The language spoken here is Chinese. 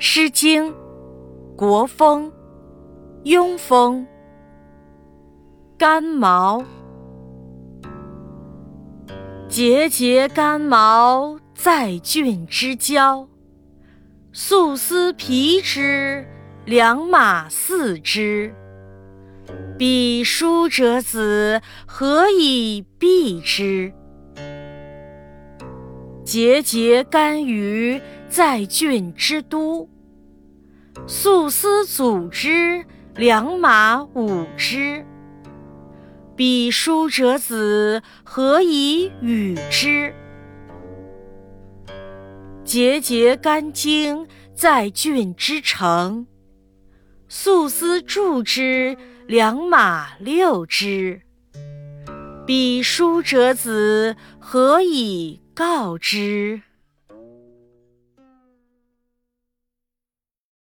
诗经·国风·庸风。干毛，节节干毛在郡之交。素丝皮之，良马饲之。彼书者子，何以避之？节节干鱼在郡之都，素丝组之，良马舞之。彼书者子，何以与之？节节干荆在郡之城，素丝筑之，良马六之。彼书者子，何以告之？